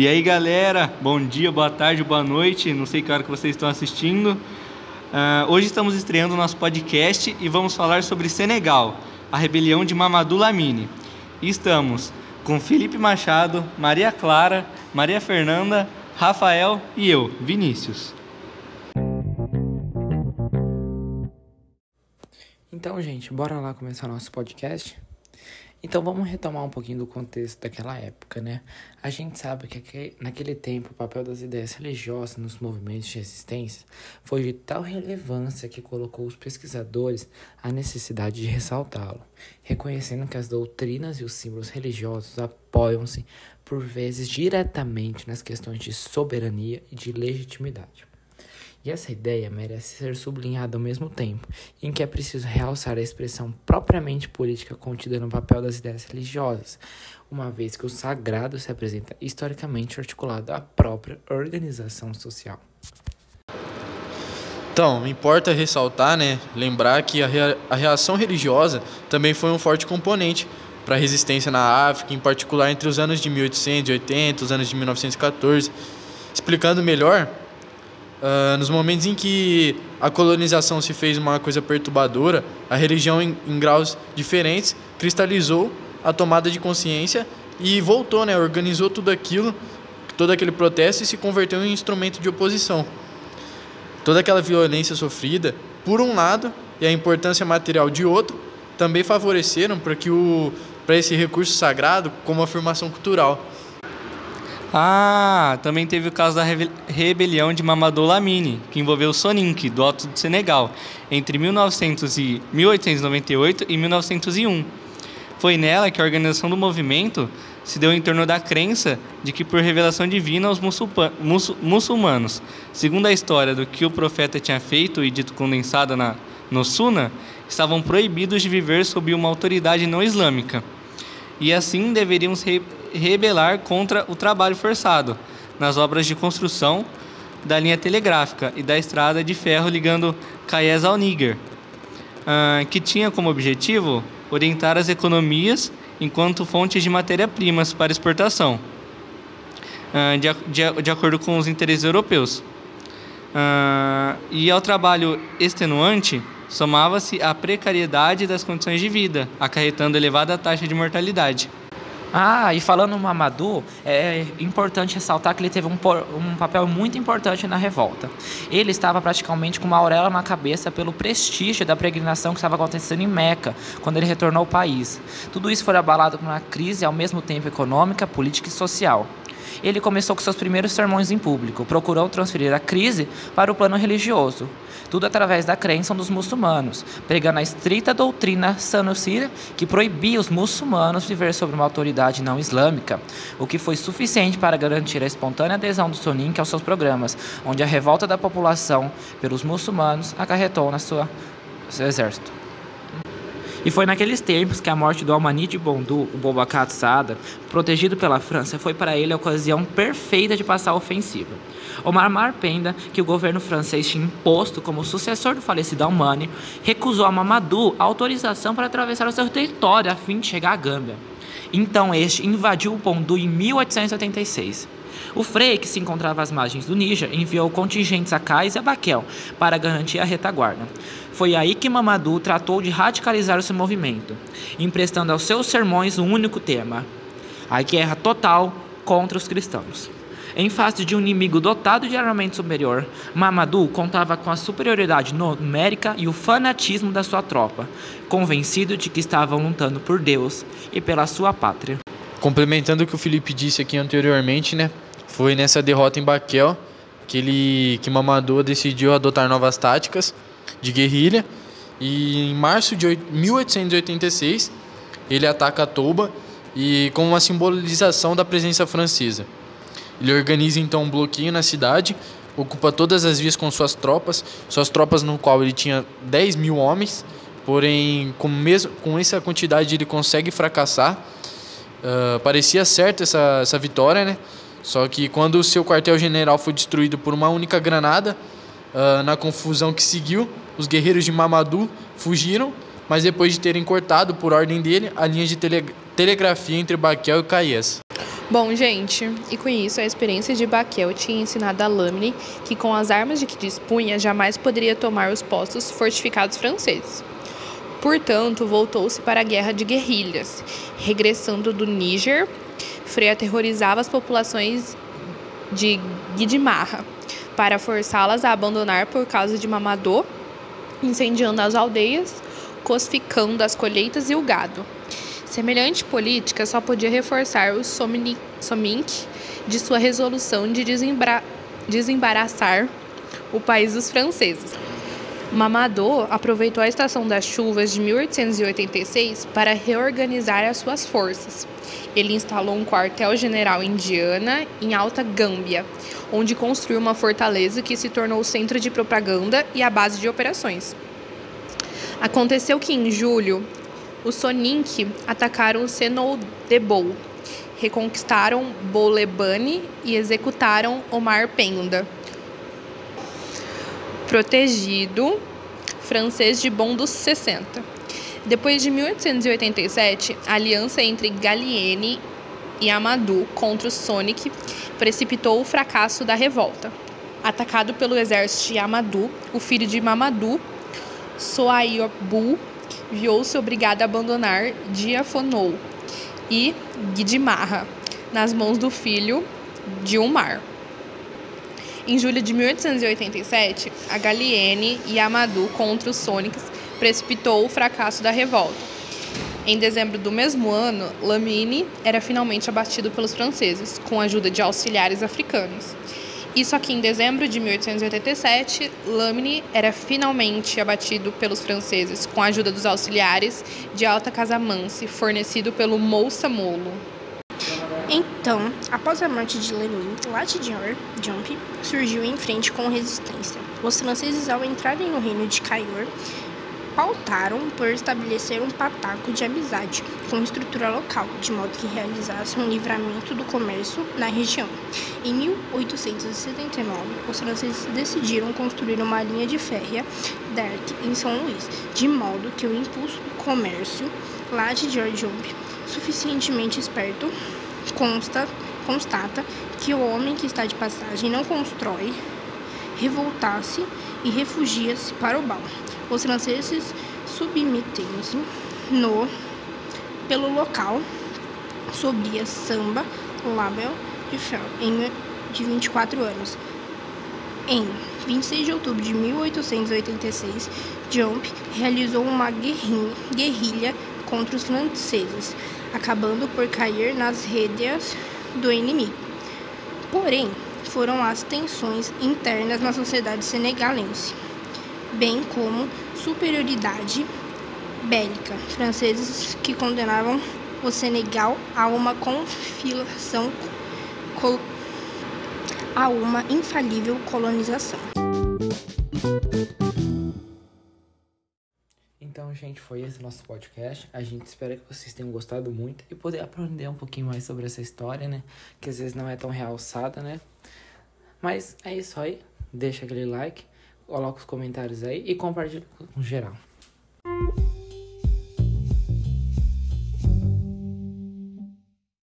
E aí galera, bom dia, boa tarde, boa noite, não sei que hora que vocês estão assistindo. Uh, hoje estamos estreando nosso podcast e vamos falar sobre Senegal, a rebelião de Mamadou Lamine. E estamos com Felipe Machado, Maria Clara, Maria Fernanda, Rafael e eu, Vinícius. Então, gente, bora lá começar nosso podcast? Então vamos retomar um pouquinho do contexto daquela época, né? A gente sabe que naquele tempo o papel das ideias religiosas nos movimentos de resistência foi de tal relevância que colocou os pesquisadores à necessidade de ressaltá-lo, reconhecendo que as doutrinas e os símbolos religiosos apoiam-se por vezes diretamente nas questões de soberania e de legitimidade. E essa ideia merece ser sublinhada ao mesmo tempo em que é preciso realçar a expressão propriamente política contida no papel das ideias religiosas, uma vez que o sagrado se apresenta historicamente articulado à própria organização social. Então, importa ressaltar, né, lembrar que a, rea a reação religiosa também foi um forte componente para a resistência na África, em particular entre os anos de 1880 e os anos de 1914. Explicando melhor, Uh, nos momentos em que a colonização se fez uma coisa perturbadora, a religião, em, em, graus diferentes, cristalizou a tomada de consciência e voltou, né, organizou tudo aquilo, todo aquele protesto e se converteu em instrumento de oposição. Toda aquela violência sofrida, por um lado, e a importância material de outro, também favoreceram para que o para esse recurso sagrado como afirmação cultural. Ah, também teve o caso da rebelião de Mamadou Lamine, que envolveu Soninke, do Alto do Senegal, entre 1900 e 1898 e 1901. Foi nela que a organização do movimento se deu em torno da crença de que, por revelação divina, os muçulmanos, segundo a história do que o profeta tinha feito e dito condensada na, no Sunna, estavam proibidos de viver sob uma autoridade não islâmica. E assim deveriam se rebelar contra o trabalho forçado nas obras de construção da linha telegráfica e da estrada de ferro ligando Caiés ao Níger, uh, que tinha como objetivo orientar as economias enquanto fontes de matéria-primas para exportação, uh, de, acordo com os interesses europeus. Uh, e ao trabalho extenuante, somava-se a precariedade das condições de vida, acarretando elevada taxa de mortalidade. Ah, e falando no Mamadou, é importante ressaltar que ele teve um, um, papel muito importante na revolta. Ele estava praticamente com uma auréola na cabeça pelo prestígio da peregrinação que estava acontecendo em Meca, quando ele retornou ao país. Tudo isso foi abalado por uma crise ao mesmo tempo econômica, política e social. Ele começou com seus primeiros sermões em público, procurou transferir a crise para o plano religioso tudo através da crença dos muçulmanos, pregando a estrita doutrina sanucida que proibia os muçulmanos viver sob uma autoridade não islâmica, o que foi suficiente para garantir a espontânea adesão do Soninke aos seus programas, onde a revolta da população pelos muçulmanos acarretou na sua seu exército. E foi naqueles tempos que a morte do Almani de Bondu, o Boubacar Sada, protegido pela França, foi para ele a ocasião perfeita de passar a ofensiva. Omar Marpenda, que o governo francês tinha imposto como sucessor do falecido Almani, recusou a Mamadou a autorização para atravessar o seu território a fim de chegar à Gâmbia. Então este invadiu o Pondu em 1886. O Frei, que se encontrava às margens do Níger, enviou contingentes a Cais e a Baquel para garantir a retaguarda. Foi aí que Mamadou tratou de radicalizar o seu movimento, emprestando aos seus sermões um único tema: a guerra total contra os cristãos. Em face de um inimigo dotado de armamento superior, Mamadou contava com a superioridade numérica e o fanatismo da sua tropa, convencido de que estavam lutando por Deus e pela sua pátria. Complementando o que o Felipe disse aqui anteriormente, né? Foi nessa derrota em Baquel que ele que Mamadou decidiu adotar novas táticas de guerrilha e em março de 1886 ele ataca Touba e com uma simbolização da presença francesa. Ele organiza então um bloqueio na cidade, ocupa todas as vias com suas tropas, suas tropas no qual ele tinha 10 mil homens, porém com, mesmo, com essa quantidade ele consegue fracassar. Uh, parecia certa essa, essa vitória, né? Só que quando o seu quartel-general foi destruído por uma única granada, uh, na confusão que seguiu, os guerreiros de Mamadou fugiram, mas depois de terem cortado, por ordem dele, a linha de tele telegrafia entre Baquel e Caies. Bom, gente, e com isso a experiência de Baquel tinha ensinado a Lamine que com as armas de que dispunha jamais poderia tomar os postos fortificados franceses. Portanto, voltou-se para a guerra de guerrilhas. Regressando do Níger, Frei aterrorizava as populações de Guidimarra para forçá-las a abandonar por causa de Mamadô, incendiando as aldeias, cosificando as colheitas e o gado. Semelhante política só podia reforçar o Somink de sua resolução de desembaraçar o país dos franceses. Mamadô aproveitou a estação das chuvas de 1886 para reorganizar as suas forças. Ele instalou um quartel-general indiana em Alta Gâmbia, onde construiu uma fortaleza que se tornou o centro de propaganda e a base de operações. Aconteceu que em julho os Soninke atacaram Senodebou, reconquistaram Bolebane e executaram Omar Penda, protegido francês de Bom dos 60. Depois de 1887, a aliança entre Gallieni e Amadou contra o Sonic precipitou o fracasso da revolta. Atacado pelo exército de Amadou, o filho de Mamadou, Soaiobu, viu-se obrigado a abandonar Diafonou e Guidimarra nas mãos do filho de Umar. Em julho de 1887, a Gallieni e Amadou contra os Sônicos precipitou o fracasso da revolta. Em dezembro do mesmo ano, Lamine era finalmente abatido pelos franceses, com a ajuda de auxiliares africanos. Isso aqui em dezembro de 1887, Lamine era finalmente abatido pelos franceses com a ajuda dos auxiliares de Alta Casamance, fornecido pelo Moussa Molo. Então, após a morte de Lamine, Latdior Jump surgiu em frente com resistência. Os franceses, ao entrarem no reino de Cayor, pautaram por estabelecer um pataco de amizade com estrutura local, de modo que realizasse um livramento do comércio na região. Em 1879, os franceses decidiram construir uma linha de férrea d'Arc em São Luís, de modo que o impulso do comércio lá de George Jump, suficientemente esperto, consta, constata que o homem que está de passagem não constrói, revoltasse e refugia-se para o bal. Os franceses submeteram-se no pelo local sob a samba Label de Fel, em, de 24 anos. Em 26 de outubro de 1886, Jump realizou uma guerrilha contra os franceses, acabando por cair nas rédeas do inimigo. Porém, foram as tensões internas na sociedade senegalense bem como superioridade bélica, franceses que condenavam o Senegal a uma confilação a uma infalível colonização. Gente, foi esse nosso podcast. A gente espera que vocês tenham gostado muito e poder aprender um pouquinho mais sobre essa história, né? Que às vezes não é tão realçada, né? Mas é isso aí. Deixa aquele like coloca os comentários aí e compartilha com geral.